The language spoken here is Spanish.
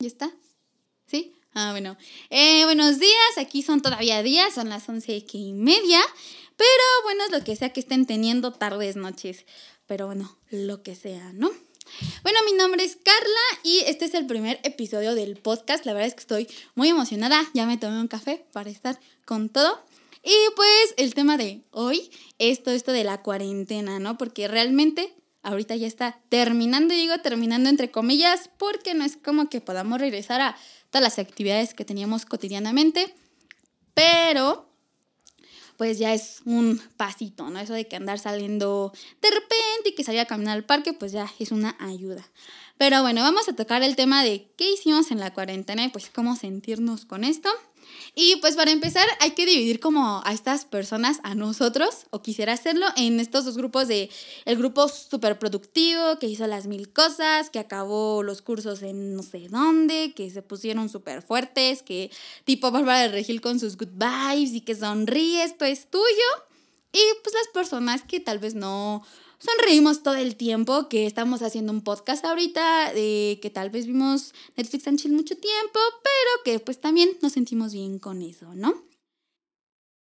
¿Ya está? ¿Sí? Ah, bueno. Eh, buenos días, aquí son todavía días, son las once y media. Pero bueno, es lo que sea que estén teniendo tardes, noches. Pero bueno, lo que sea, ¿no? Bueno, mi nombre es Carla y este es el primer episodio del podcast. La verdad es que estoy muy emocionada. Ya me tomé un café para estar con todo. Y pues el tema de hoy es todo esto de la cuarentena, ¿no? Porque realmente ahorita ya está terminando, digo terminando entre comillas, porque no es como que podamos regresar a todas las actividades que teníamos cotidianamente, pero pues ya es un pasito, ¿no? Eso de que andar saliendo de repente y que salir a caminar al parque, pues ya es una ayuda. Pero bueno, vamos a tocar el tema de qué hicimos en la cuarentena y pues cómo sentirnos con esto. Y pues para empezar hay que dividir como a estas personas, a nosotros, o quisiera hacerlo, en estos dos grupos de el grupo súper productivo, que hizo las mil cosas, que acabó los cursos en no sé dónde, que se pusieron súper fuertes, que tipo Bárbara de Regil con sus good vibes y que sonríe, esto es tuyo. Y pues las personas que tal vez no sonreímos todo el tiempo, que estamos haciendo un podcast ahorita, de que tal vez vimos Netflix and Chill mucho tiempo, pero que pues también nos sentimos bien con eso, ¿no?